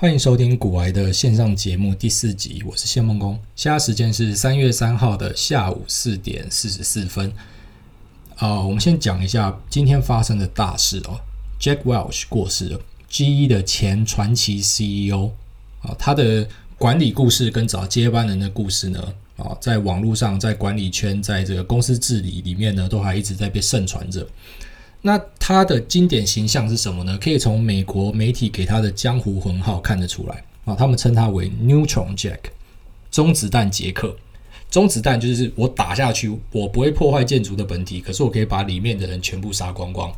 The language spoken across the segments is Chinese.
欢迎收听古癌的线上节目第四集，我是谢梦工。现在时间是三月三号的下午四点四十四分。啊、我们先讲一下今天发生的大事哦。Jack Welch 过世了，GE 的前传奇 CEO 啊、他的管理故事跟找接班人的故事呢，啊、在网络上、在管理圈、在这个公司治理里面呢，都还一直在被盛传着。那他的经典形象是什么呢？可以从美国媒体给他的江湖混号看得出来啊，他们称他为 Neutron Jack，中子弹杰克。中子弹就是我打下去，我不会破坏建筑的本体，可是我可以把里面的人全部杀光光。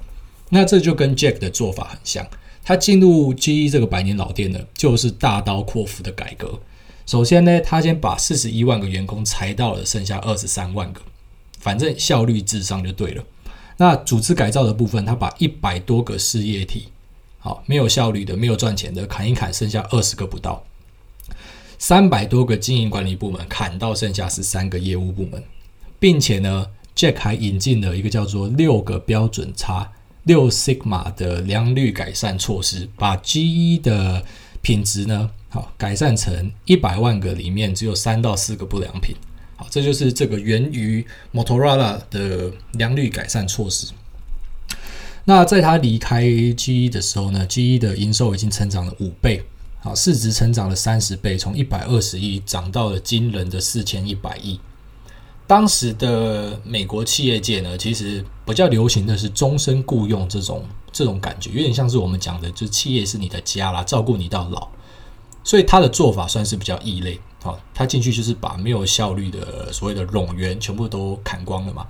那这就跟 Jack 的做法很像，他进入 GE 这个百年老店呢，就是大刀阔斧的改革。首先呢，他先把四十一万个员工裁到了剩下二十三万个，反正效率至上就对了。那组织改造的部分，他把一百多个事业体，好，没有效率的、没有赚钱的砍一砍，剩下二十个不到；三百多个经营管理部门砍到剩下十三个业务部门，并且呢，Jack 还引进了一个叫做六个标准差六 Sigma 的良率改善措施，把 GE 的品质呢，好改善成一百万个里面只有三到四个不良品。好，这就是这个源于 Motorola 的良率改善措施。那在他离开 GE 的时候呢，GE 的营收已经成长了五倍，好，市值成长了三十倍，从一百二十亿涨到了惊人的四千一百亿。当时的美国企业界呢，其实比较流行的是终身雇佣这种这种感觉，有点像是我们讲的，就是企业是你的家啦，照顾你到老。所以他的做法算是比较异类。好，他进去就是把没有效率的所谓的冗员全部都砍光了嘛。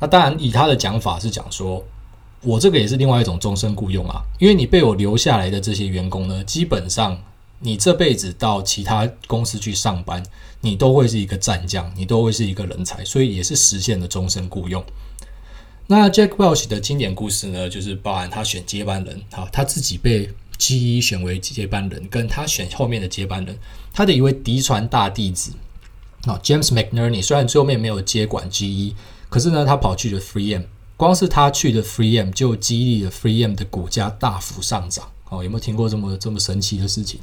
那当然，以他的讲法是讲说，我这个也是另外一种终身雇佣啊，因为你被我留下来的这些员工呢，基本上你这辈子到其他公司去上班，你都会是一个战将，你都会是一个人才，所以也是实现了终身雇佣。那 Jack Welch 的经典故事呢，就是包含他选接班人，好，他自己被。G 一选为接班人，跟他选后面的接班人，他的一位嫡传大弟子啊，James McNerney，虽然最后面没有接管 G 一可是呢，他跑去了 3M，光是他去的 Free M 就激励了 Free M 的股价大幅上涨。哦，有没有听过这么这么神奇的事情？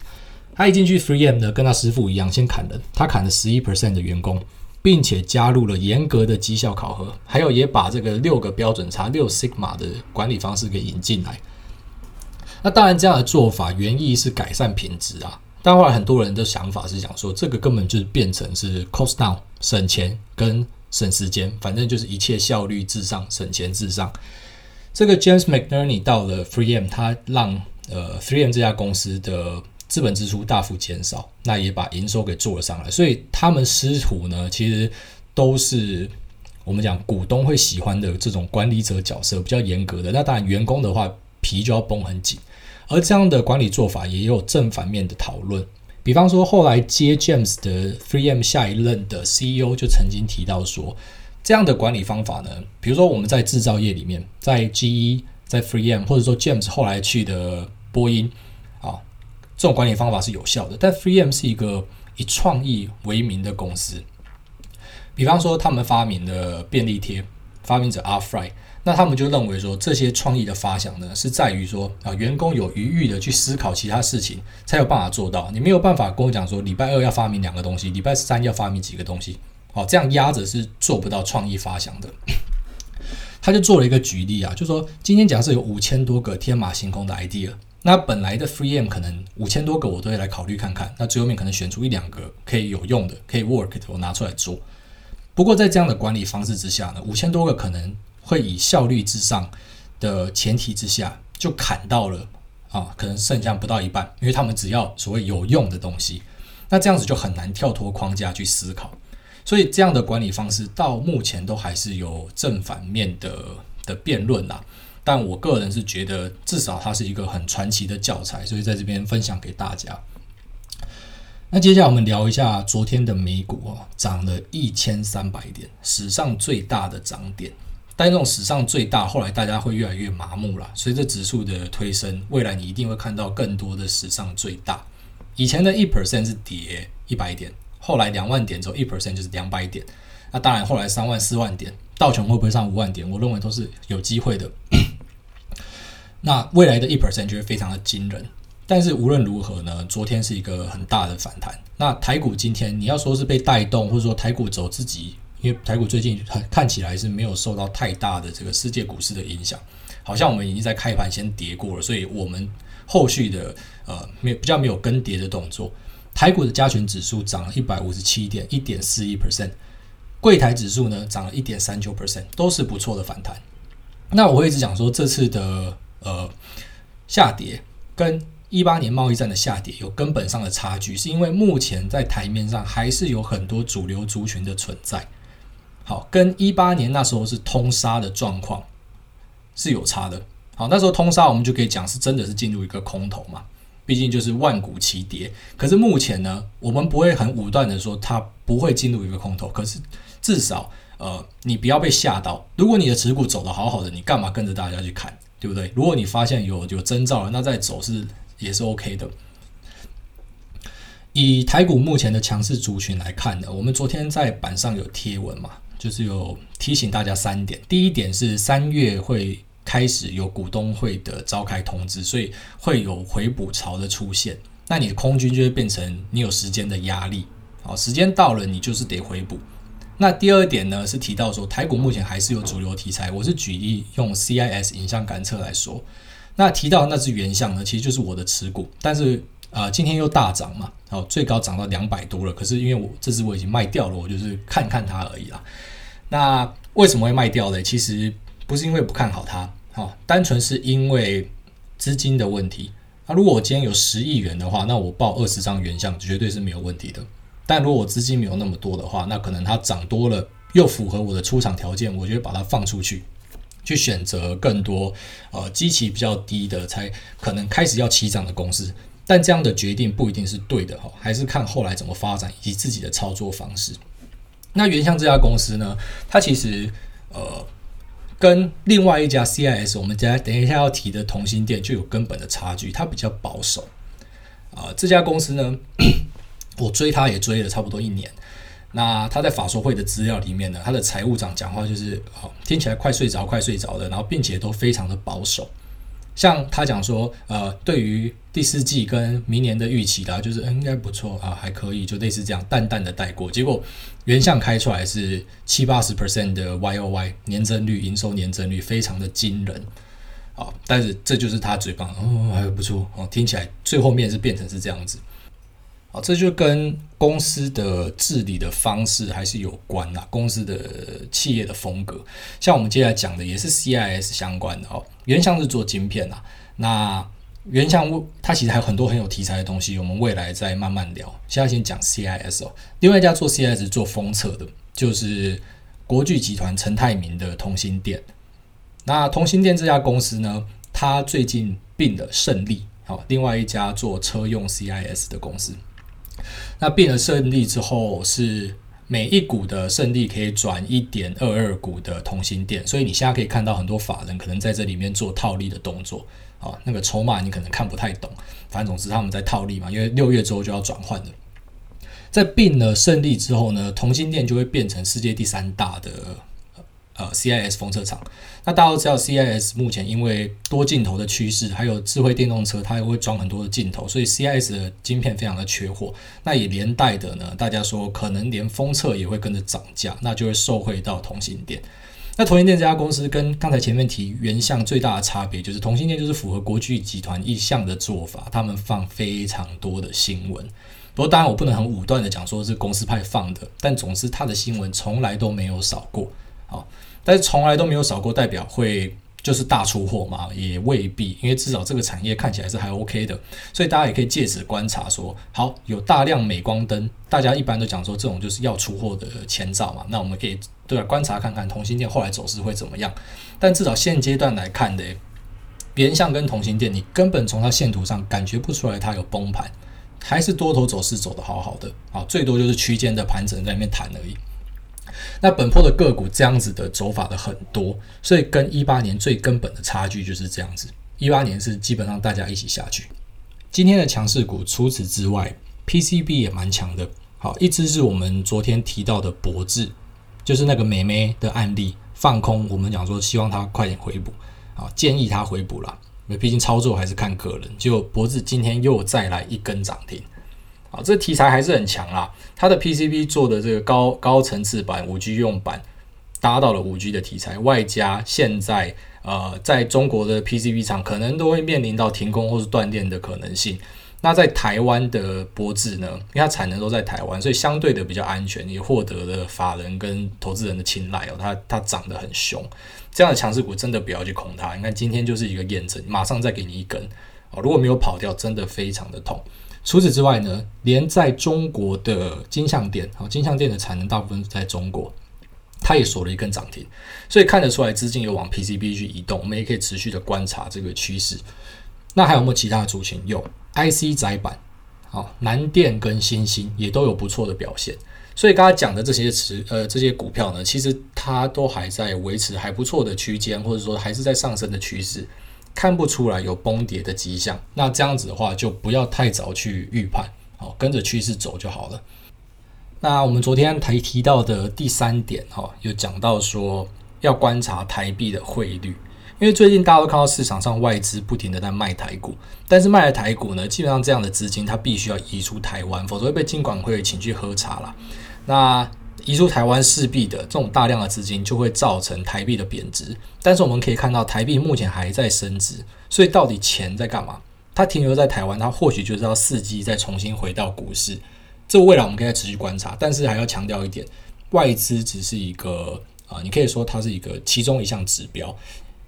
他一进去 Free M 呢，跟他师傅一样，先砍人，他砍了十一 percent 的员工，并且加入了严格的绩效考核，还有也把这个六个标准差六 Sigma 的管理方式给引进来。那当然，这样的做法原意是改善品质啊，但后来很多人的想法是讲说，这个根本就是变成是 cost down 省钱跟省时间，反正就是一切效率至上，省钱至上。这个 James McNerney 到了 3M，他让呃 3M 这家公司的资本支出大幅减少，那也把营收给做了上来。所以他们师徒呢，其实都是我们讲股东会喜欢的这种管理者角色，比较严格的。那当然，员工的话。皮就要绷很紧，而这样的管理做法也有正反面的讨论。比方说，后来接 James 的 3M 下一任的 CEO 就曾经提到说，这样的管理方法呢，比如说我们在制造业里面，在 GE、在 FreeM，或者说 James 后来去的波音啊，这种管理方法是有效的。但 3M 是一个以创意为名的公司，比方说他们发明了便利贴，发明者 R-Fry。那他们就认为说，这些创意的发想呢，是在于说啊，员工有余裕的去思考其他事情，才有办法做到。你没有办法跟我讲说，礼拜二要发明两个东西，礼拜三要发明几个东西，好，这样压着是做不到创意发想的。他就做了一个举例啊，就说今天假设有五千多个天马行空的 idea，那本来的 free m 可能五千多个我都会来考虑看看，那最后面可能选出一两个可以有用的，可以 work 的，我拿出来做。不过在这样的管理方式之下呢，五千多个可能。会以效率至上的前提之下，就砍到了啊，可能剩下不到一半，因为他们只要所谓有用的东西，那这样子就很难跳脱框架去思考，所以这样的管理方式到目前都还是有正反面的的辩论啦。但我个人是觉得，至少它是一个很传奇的教材，所以在这边分享给大家。那接下来我们聊一下昨天的美股哦，涨了一千三百点，史上最大的涨点。但这种史上最大，后来大家会越来越麻木了。随着指数的推升，未来你一定会看到更多的史上最大。以前的一 percent 是跌一百点，后来两万点之后一 percent 就是两百点。那当然，后来三万、四万点，道琼会不会上五万点？我认为都是有机会的。那未来的一 percent 就会非常的惊人。但是无论如何呢，昨天是一个很大的反弹。那台股今天你要说是被带动，或者说台股走自己，因为台股最近看起来是没有受到太大的这个世界股市的影响，好像我们已经在开盘先跌过了，所以我们后续的呃没比较没有更跌的动作。台股的加权指数涨了一百五十七点一点四一 percent，柜台指数呢涨了一点三九 percent，都是不错的反弹。那我会一直讲说这次的呃下跌跟一八年贸易战的下跌有根本上的差距，是因为目前在台面上还是有很多主流族群的存在。好，跟一八年那时候是通杀的状况是有差的。好，那时候通杀我们就可以讲是真的是进入一个空头嘛，毕竟就是万古齐跌。可是目前呢，我们不会很武断的说它不会进入一个空头，可是至少呃，你不要被吓到。如果你的持股走得好好的，你干嘛跟着大家去砍，对不对？如果你发现有有征兆了，那再走是。也是 OK 的。以台股目前的强势族群来看呢，我们昨天在板上有贴文嘛，就是有提醒大家三点。第一点是三月会开始有股东会的召开通知，所以会有回补潮的出现。那你的空军就会变成你有时间的压力，好，时间到了你就是得回补。那第二点呢是提到说台股目前还是有主流题材，我是举例用 CIS 影像感测来说。那提到那只原相呢，其实就是我的持股，但是呃，今天又大涨嘛，好，最高涨到两百多了。可是因为我这只我已经卖掉了，我就是看看它而已啦。那为什么会卖掉呢？其实不是因为不看好它，好，单纯是因为资金的问题。那如果我今天有十亿元的话，那我报二十张原相绝对是没有问题的。但如果我资金没有那么多的话，那可能它涨多了又符合我的出场条件，我就会把它放出去。去选择更多呃基期比较低的，才可能开始要起涨的公司，但这样的决定不一定是对的哈，还是看后来怎么发展以及自己的操作方式。那原相这家公司呢，它其实呃跟另外一家 CIS，我们家等一下要提的同心店就有根本的差距，它比较保守啊、这家公司呢，我追它也追了差不多一年。那他在法说会的资料里面呢，他的财务长讲话就是哦，听起来快睡着、快睡着的，然后并且都非常的保守。像他讲说，呃，对于第四季跟明年的预期的，就是应该不错啊，还可以，就类似这样淡淡的带过。结果原相开出来是七八十 percent 的 Y O Y 年增率，营收年增率非常的惊人啊。但是这就是他嘴巴哦，还不错哦，听起来最后面是变成是这样子。好，这就跟公司的治理的方式还是有关啦。公司的企业的风格，像我们接下来讲的也是 CIS 相关的哦。原相是做晶片啦，那原相它其实还有很多很有题材的东西，我们未来再慢慢聊。现在先讲 CIS 哦。另外一家做 CIS 做封测的，就是国巨集团陈泰铭的同心电。那同心电这家公司呢，它最近并了胜利，好，另外一家做车用 CIS 的公司。那并了胜利之后，是每一股的胜利可以转一点二二股的同心电，所以你现在可以看到很多法人可能在这里面做套利的动作啊，那个筹码你可能看不太懂，反正总之他们在套利嘛，因为六月之后就要转换了。在并了胜利之后呢，同心电就会变成世界第三大的。呃，CIS 封测厂，那大家都知道，CIS 目前因为多镜头的趋势，还有智慧电动车，它也会装很多的镜头，所以 CIS 的晶片非常的缺货。那也连带的呢，大家说可能连封测也会跟着涨价，那就会受惠到同心电。那同心电这家公司跟刚才前面提原相最大的差别，就是同心电就是符合国巨集团意向的做法，他们放非常多的新闻。不过当然我不能很武断的讲说是公司派放的，但总之他的新闻从来都没有少过。好。但是从来都没有少过，代表会就是大出货嘛？也未必，因为至少这个产业看起来是还 OK 的，所以大家也可以借此观察说，好，有大量镁光灯，大家一般都讲说这种就是要出货的前兆嘛。那我们可以对来观察看看同心电后来走势会怎么样。但至少现阶段来看的，原相跟同心电，你根本从它线图上感觉不出来它有崩盘，还是多头走势走得好好的啊，最多就是区间的盘整在那边弹而已。那本波的个股这样子的走法的很多，所以跟一八年最根本的差距就是这样子。一八年是基本上大家一起下去。今天的强势股除此之外，PCB 也蛮强的。好，一支是我们昨天提到的博智，就是那个美眉的案例放空，我们讲说希望他快点回补，啊，建议他回补啦。因为毕竟操作还是看个人。结果博智今天又再来一根涨停，啊，这题材还是很强啦。它的 PCB 做的这个高高层次版五 G 用版，搭到了五 G 的题材，外加现在呃在中国的 PCB 厂可能都会面临到停工或是断电的可能性。那在台湾的博智呢，因为它产能都在台湾，所以相对的比较安全，也获得了法人跟投资人的青睐哦。它它涨得很凶，这样的强势股真的不要去空它。你看今天就是一个验证，马上再给你一根哦。如果没有跑掉，真的非常的痛。除此之外呢，连在中国的金像电啊，金像电的产能大部分是在中国，它也锁了一根涨停，所以看得出来资金有往 PCB 去移动。我们也可以持续的观察这个趋势。那还有没有其他的族群？有 IC 载板，好，南电跟新兴也都有不错的表现。所以刚才讲的这些词，呃，这些股票呢，其实它都还在维持还不错的区间，或者说还是在上升的趋势。看不出来有崩跌的迹象，那这样子的话就不要太早去预判，好，跟着趋势走就好了。那我们昨天提提到的第三点，哈，有讲到说要观察台币的汇率，因为最近大家都看到市场上外资不停的在卖台股，但是卖了台股呢，基本上这样的资金它必须要移出台湾，否则会被金管会请去喝茶啦。那移出台湾势必的这种大量的资金就会造成台币的贬值，但是我们可以看到台币目前还在升值，所以到底钱在干嘛？它停留在台湾，它或许就是要伺机再重新回到股市。这未来我们可以再持续观察，但是还要强调一点，外资只是一个啊，你可以说它是一个其中一项指标，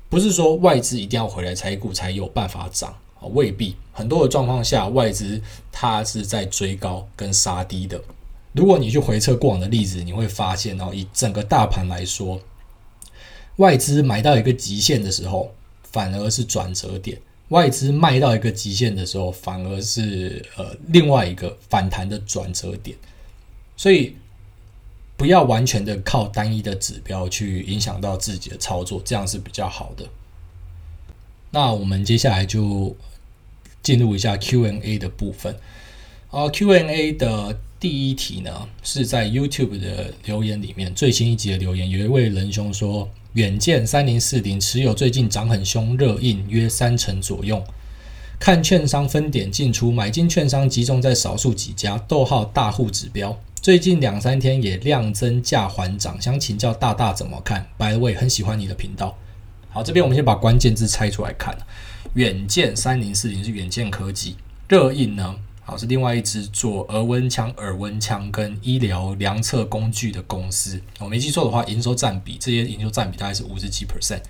不是说外资一定要回来台股才有办法涨啊，未必。很多的状况下，外资它是在追高跟杀低的。如果你去回测过往的例子，你会发现哦，以整个大盘来说，外资买到一个极限的时候，反而是转折点；外资卖到一个极限的时候，反而是呃另外一个反弹的转折点。所以，不要完全的靠单一的指标去影响到自己的操作，这样是比较好的。那我们接下来就进入一下 Q&A 的部分。啊，Q&A 的。第一题呢，是在 YouTube 的留言里面，最新一集的留言，有一位仁兄说，远见三零四零持有最近涨很凶，热映约三成左右，看券商分点进出，买进券商集中在少数几家，逗号大户指标，最近两三天也量增价缓涨，想请教大大怎么看？By the way，很喜欢你的频道。好，这边我们先把关键字拆出来看，远见三零四零是远见科技，热映呢？好，是另外一支做额温枪、耳温枪跟医疗量测工具的公司。我没记错的话，营收占比这些营收占比大概是五十几 percent。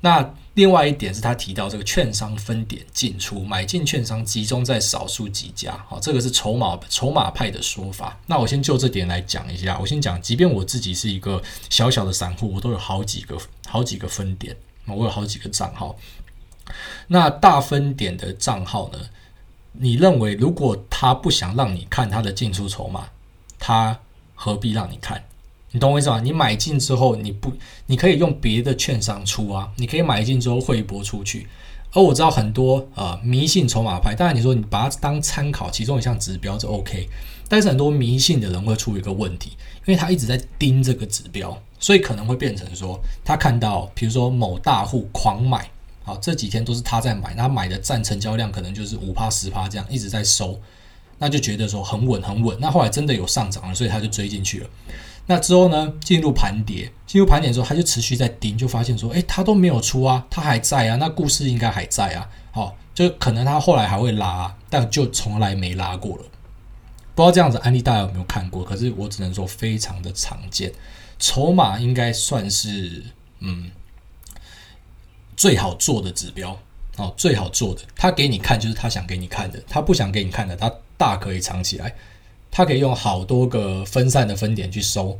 那另外一点是他提到这个券商分点进出，买进券商集中在少数几家。好，这个是筹码筹码派的说法。那我先就这点来讲一下。我先讲，即便我自己是一个小小的散户，我都有好几个好几个分点，我有好几个账号。那大分点的账号呢？你认为，如果他不想让你看他的进出筹码，他何必让你看？你懂我意思吗？你买进之后，你不，你可以用别的券商出啊，你可以买进之后汇拨出去。而我知道很多、呃、迷信筹码派，当然你说你把它当参考，其中一项指标就 OK。但是很多迷信的人会出一个问题，因为他一直在盯这个指标，所以可能会变成说，他看到比如说某大户狂买。好，这几天都是他在买，他买的占成交量可能就是五趴十趴这样一直在收，那就觉得说很稳很稳。那后来真的有上涨了，所以他就追进去了。那之后呢，进入盘跌，进入盘点之后，他就持续在盯，就发现说，诶，他都没有出啊，他还在啊，那故事应该还在啊。好，就可能他后来还会拉，但就从来没拉过了。不知道这样子案例大家有没有看过？可是我只能说非常的常见，筹码应该算是嗯。最好做的指标哦，最好做的，他给你看就是他想给你看的，他不想给你看的，他大可以藏起来，他可以用好多个分散的分点去收，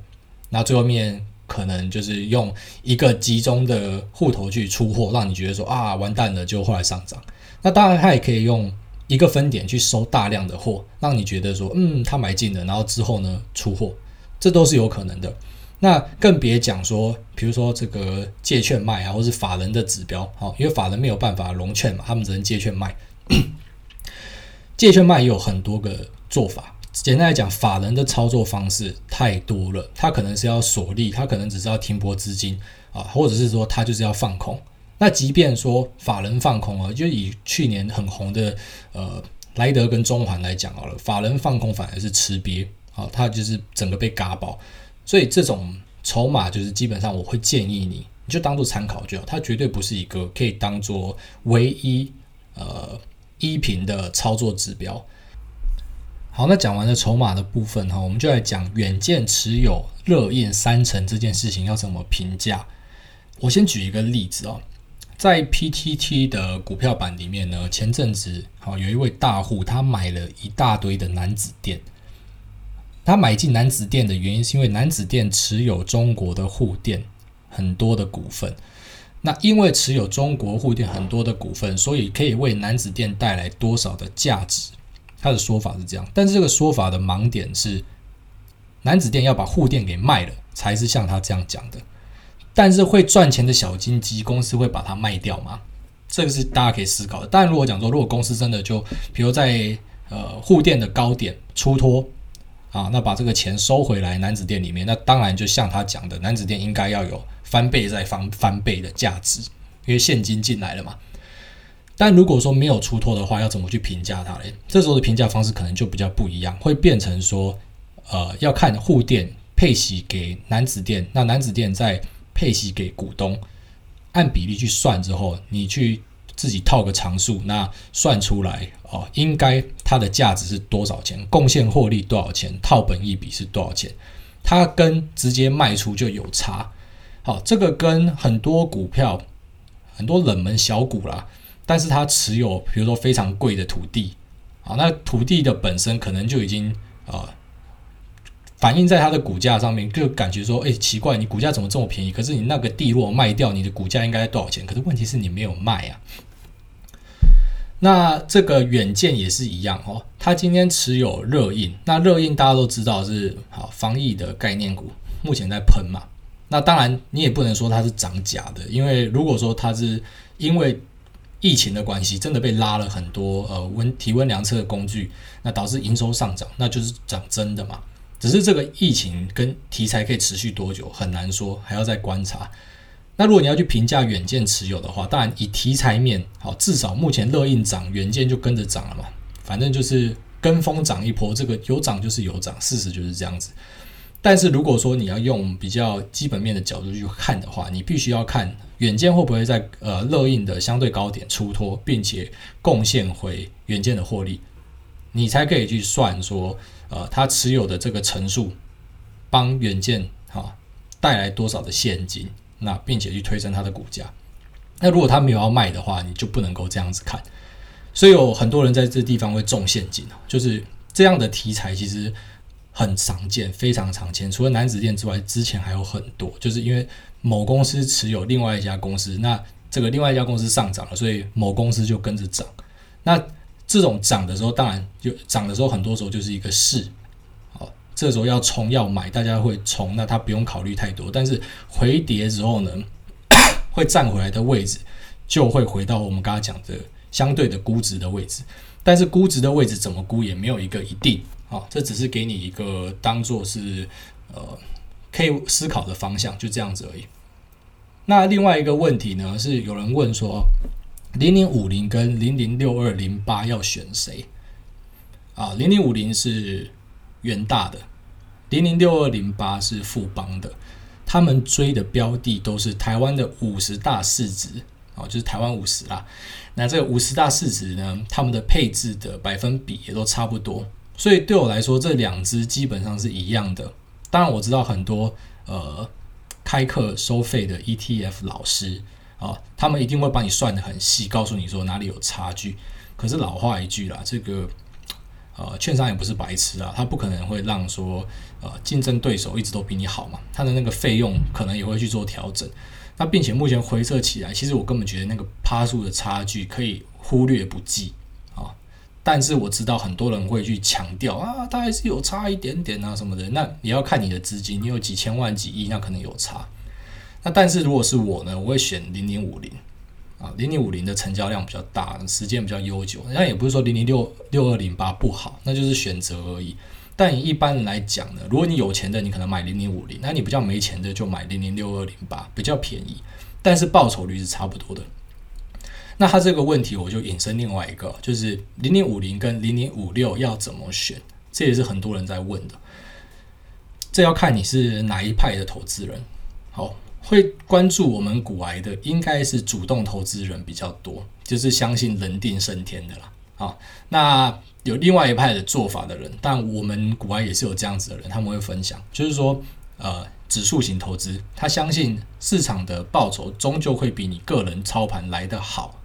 那最后面可能就是用一个集中的户头去出货，让你觉得说啊完蛋了，就后来上涨。那当然他也可以用一个分点去收大量的货，让你觉得说嗯他买进了，然后之后呢出货，这都是有可能的。那更别讲说，比如说这个借券卖啊，或是法人的指标，好，因为法人没有办法融券嘛，他们只能借券卖。借券卖也有很多个做法，简单来讲，法人的操作方式太多了，他可能是要锁利，他可能只是要停泊资金啊，或者是说他就是要放空，那即便说法人放空啊，就以去年很红的呃莱德跟中环来讲好了，法人放空反而是吃瘪啊，他就是整个被嘎爆。所以这种筹码就是基本上我会建议你，你就当做参考就好，它绝对不是一个可以当做唯一呃依凭的操作指标。好，那讲完了筹码的部分哈，我们就来讲远见持有热印三成这件事情要怎么评价。我先举一个例子哦，在 PTT 的股票版里面呢，前阵子好有一位大户，他买了一大堆的男子店。他买进楠梓电的原因是因为楠梓电持有中国的沪电很多的股份。那因为持有中国沪电很多的股份，所以可以为楠梓电带来多少的价值？他的说法是这样，但是这个说法的盲点是，楠梓电要把沪电给卖了，才是像他这样讲的。但是会赚钱的小金鸡公司会把它卖掉吗？这个是大家可以思考的。但，如果讲说，如果公司真的就，比如在呃沪电的高点出脱啊，那把这个钱收回来男子店里面，那当然就像他讲的，男子店应该要有翻倍再翻翻倍的价值，因为现金进来了嘛。但如果说没有出脱的话，要怎么去评价它嘞？这时候的评价方式可能就比较不一样，会变成说，呃，要看沪电配息给男子店，那男子店再配息给股东，按比例去算之后，你去自己套个常数，那算出来哦，应该它的价值是多少钱？贡献获利多少钱？套本一笔是多少钱？它跟直接卖出就有差。好，这个跟很多股票，很多冷门小股啦。但是它持有，比如说非常贵的土地，啊，那土地的本身可能就已经啊反映在它的股价上面，就感觉说，哎，奇怪，你股价怎么这么便宜？可是你那个地如果卖掉，你的股价应该多少钱？可是问题是你没有卖啊。那这个远见也是一样哦，他今天持有热印，那热印大家都知道是好防疫的概念股，目前在喷嘛。那当然你也不能说它是涨假的，因为如果说它是因为疫情的关系，真的被拉了很多呃温体温量测的工具，那导致营收上涨，那就是涨真的嘛。只是这个疫情跟题材可以持续多久很难说，还要再观察。那如果你要去评价远见持有的话，当然以题材面好，至少目前热印涨，远见就跟着涨了嘛。反正就是跟风涨一波，这个有涨就是有涨，事实就是这样子。但是如果说你要用比较基本面的角度去看的话，你必须要看远见会不会在呃热印的相对高点出脱，并且贡献回远见的获利，你才可以去算说呃他持有的这个成数帮远见哈带来多少的现金，那并且去推升它的股价。那如果他没有要卖的话，你就不能够这样子看。所以有很多人在这地方会中陷阱啊，就是这样的题材其实。很常见，非常常见。除了男子店之外，之前还有很多，就是因为某公司持有另外一家公司，那这个另外一家公司上涨了，所以某公司就跟着涨。那这种涨的时候，当然就涨的时候，很多时候就是一个势。这时候要冲要买，大家会冲，那他不用考虑太多。但是回跌之后呢，会站回来的位置，就会回到我们刚刚讲的相对的估值的位置。但是估值的位置怎么估，也没有一个一定。啊，这只是给你一个当做是呃可以思考的方向，就这样子而已。那另外一个问题呢，是有人问说，零零五零跟零零六二零八要选谁？啊，零零五零是元大的，零零六二零八是富邦的，他们追的标的都是台湾的五十大市值，哦，就是台湾五十啦。那这个五十大市值呢，他们的配置的百分比也都差不多。所以对我来说，这两只基本上是一样的。当然，我知道很多呃开课收费的 ETF 老师啊，他们一定会帮你算得很细，告诉你说哪里有差距。可是老话一句啦，这个呃券商也不是白痴啊，他不可能会让说呃竞争对手一直都比你好嘛，他的那个费用可能也会去做调整。那并且目前回测起来，其实我根本觉得那个趴数的差距可以忽略不计啊。但是我知道很多人会去强调啊，它还是有差一点点啊什么的。那也要看你的资金，你有几千万、几亿，那可能有差。那但是如果是我呢，我会选零零五零啊，零零五零的成交量比较大，时间比较悠久。那也不是说零零六六二零八不好，那就是选择而已。但一般来讲呢，如果你有钱的，你可能买零零五零；那你比较没钱的，就买零零六二零八，比较便宜。但是报酬率是差不多的。那他这个问题，我就引申另外一个，就是零零五零跟零零五六要怎么选？这也是很多人在问的。这要看你是哪一派的投资人。好，会关注我们股癌的，应该是主动投资人比较多，就是相信人定胜天的啦。好，那有另外一派的做法的人，但我们股癌也是有这样子的人，他们会分享，就是说，呃，指数型投资，他相信市场的报酬终究会比你个人操盘来得好。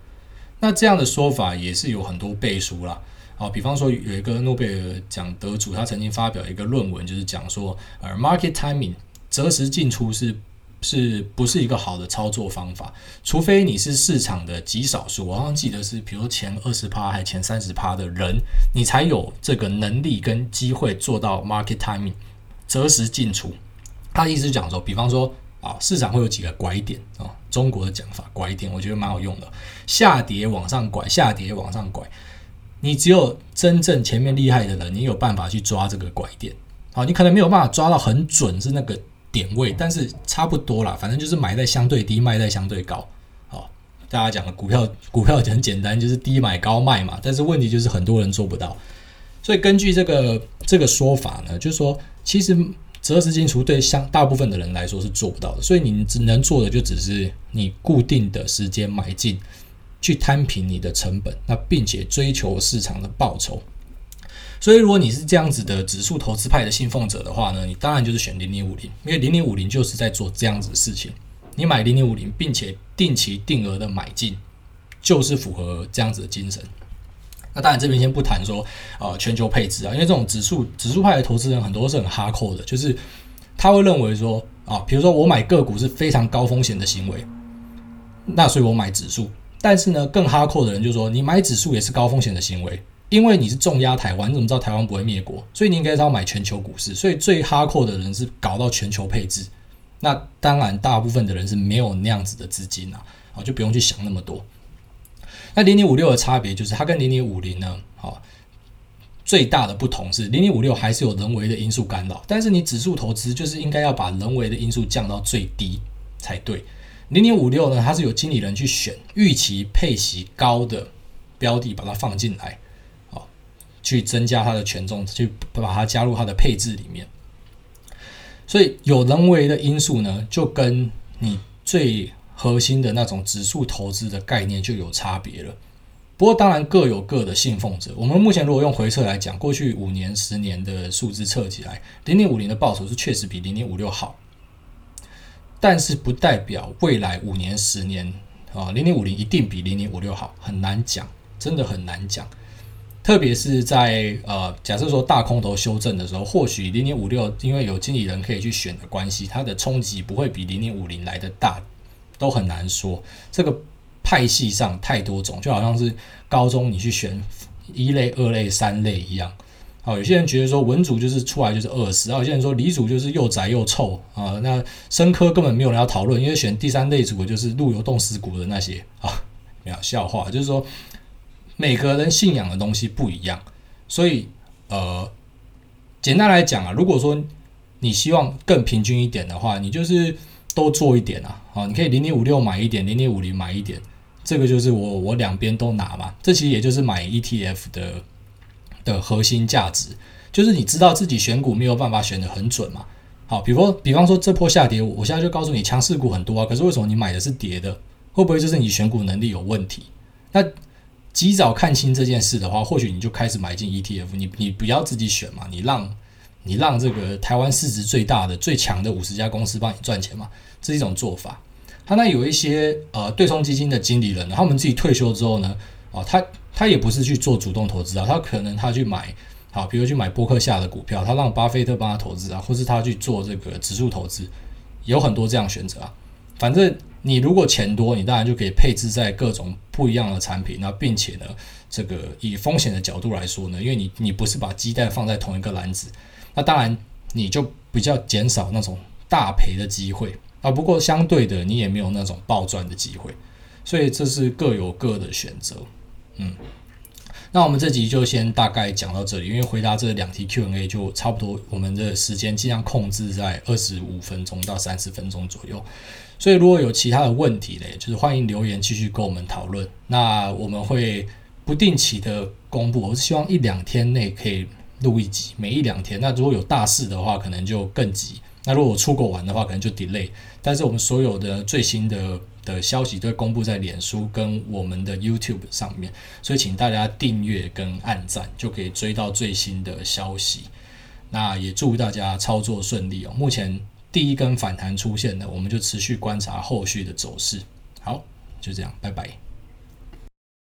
那这样的说法也是有很多背书啦，好，比方说有一个诺贝尔奖得主，他曾经发表一个论文，就是讲说，呃，market timing 择时进出是是不是一个好的操作方法？除非你是市场的极少数，我好像记得是，比如前二十趴还是前三十趴的人，你才有这个能力跟机会做到 market timing 择时进出。他的意思讲说，比方说。啊，市场会有几个拐点啊？中国的讲法，拐点我觉得蛮好用的。下跌往上拐，下跌往上拐，你只有真正前面厉害的人，你有办法去抓这个拐点。好，你可能没有办法抓到很准是那个点位，但是差不多啦，反正就是买在相对低，卖在相对高。好，大家讲的股票，股票很简单，就是低买高卖嘛。但是问题就是很多人做不到。所以根据这个这个说法呢，就是说其实。择时进出对相大部分的人来说是做不到的，所以你只能做的就只是你固定的时间买进，去摊平你的成本，那并且追求市场的报酬。所以如果你是这样子的指数投资派的信奉者的话呢，你当然就是选零零五零，因为零零五零就是在做这样子的事情。你买零零五零，并且定期定额的买进，就是符合这样子的精神。那当然，这边先不谈说，呃，全球配置啊，因为这种指数指数派的投资人很多是很哈扣的，就是他会认为说，啊，比如说我买个股是非常高风险的行为，那所以我买指数。但是呢，更哈扣的人就说，你买指数也是高风险的行为，因为你是重压台湾，你怎么知道台湾不会灭国？所以你应该是要买全球股市。所以最哈扣的人是搞到全球配置。那当然，大部分的人是没有那样子的资金啊，啊，就不用去想那么多。那零零五六的差别就是，它跟零零五零呢，好，最大的不同是零零五六还是有人为的因素干扰，但是你指数投资就是应该要把人为的因素降到最低才对。零零五六呢，它是有经理人去选预期配息高的标的，把它放进来，去增加它的权重，去把它加入它的配置里面。所以有人为的因素呢，就跟你最。核心的那种指数投资的概念就有差别了，不过当然各有各的信奉者。我们目前如果用回测来讲，过去五年、十年的数字测起来，零点五零的报酬是确实比零点五六好，但是不代表未来五年、十年啊，零点五零一定比零零五六好，很难讲，真的很难讲。特别是在呃，假设说大空头修正的时候，或许零零五六因为有经理人可以去选的关系，它的冲击不会比零零五零来得大。都很难说，这个派系上太多种，就好像是高中你去选一类、二类、三类一样。好，有些人觉得说文组就是出来就是饿死，然后有些人说理组就是又窄又臭啊。那生科根本没有人要讨论，因为选第三类组的就是陆游冻死骨的那些啊，没有笑话，就是说每个人信仰的东西不一样，所以呃，简单来讲啊，如果说你希望更平均一点的话，你就是。多做一点啊，好，你可以零零五六买一点，零零五零买一点，这个就是我我两边都拿嘛。这其实也就是买 ETF 的的核心价值，就是你知道自己选股没有办法选得很准嘛。好，比如说比方说这波下跌，我现在就告诉你强势股很多啊，可是为什么你买的是跌的？会不会就是你选股能力有问题？那及早看清这件事的话，或许你就开始买进 ETF，你你不要自己选嘛，你让。你让这个台湾市值最大的、最强的五十家公司帮你赚钱嘛？这是一种做法。他那有一些呃对冲基金的经理人，他们自己退休之后呢，哦，他他也不是去做主动投资啊，他可能他去买，好，比如去买波克夏的股票，他让巴菲特帮他投资啊，或是他去做这个指数投资，有很多这样选择啊。反正你如果钱多，你当然就可以配置在各种不一样的产品，那并且呢，这个以风险的角度来说呢，因为你你不是把鸡蛋放在同一个篮子。那当然，你就比较减少那种大赔的机会啊。不过相对的，你也没有那种暴赚的机会，所以这是各有各的选择。嗯，那我们这集就先大概讲到这里，因为回答这两题 Q&A 就差不多，我们的时间尽量控制在二十五分钟到三十分钟左右。所以如果有其他的问题嘞，就是欢迎留言继续跟我们讨论。那我们会不定期的公布，我是希望一两天内可以录一集，每一两天。那如果有大事的话，可能就更急。那如果我出国玩的话，可能就 delay。但是我们所有的最新的的消息都公布在脸书跟我们的 YouTube 上面，所以请大家订阅跟按赞，就可以追到最新的消息。那也祝大家操作顺利哦。目前第一根反弹出现了，我们就持续观察后续的走势。好，就这样，拜拜。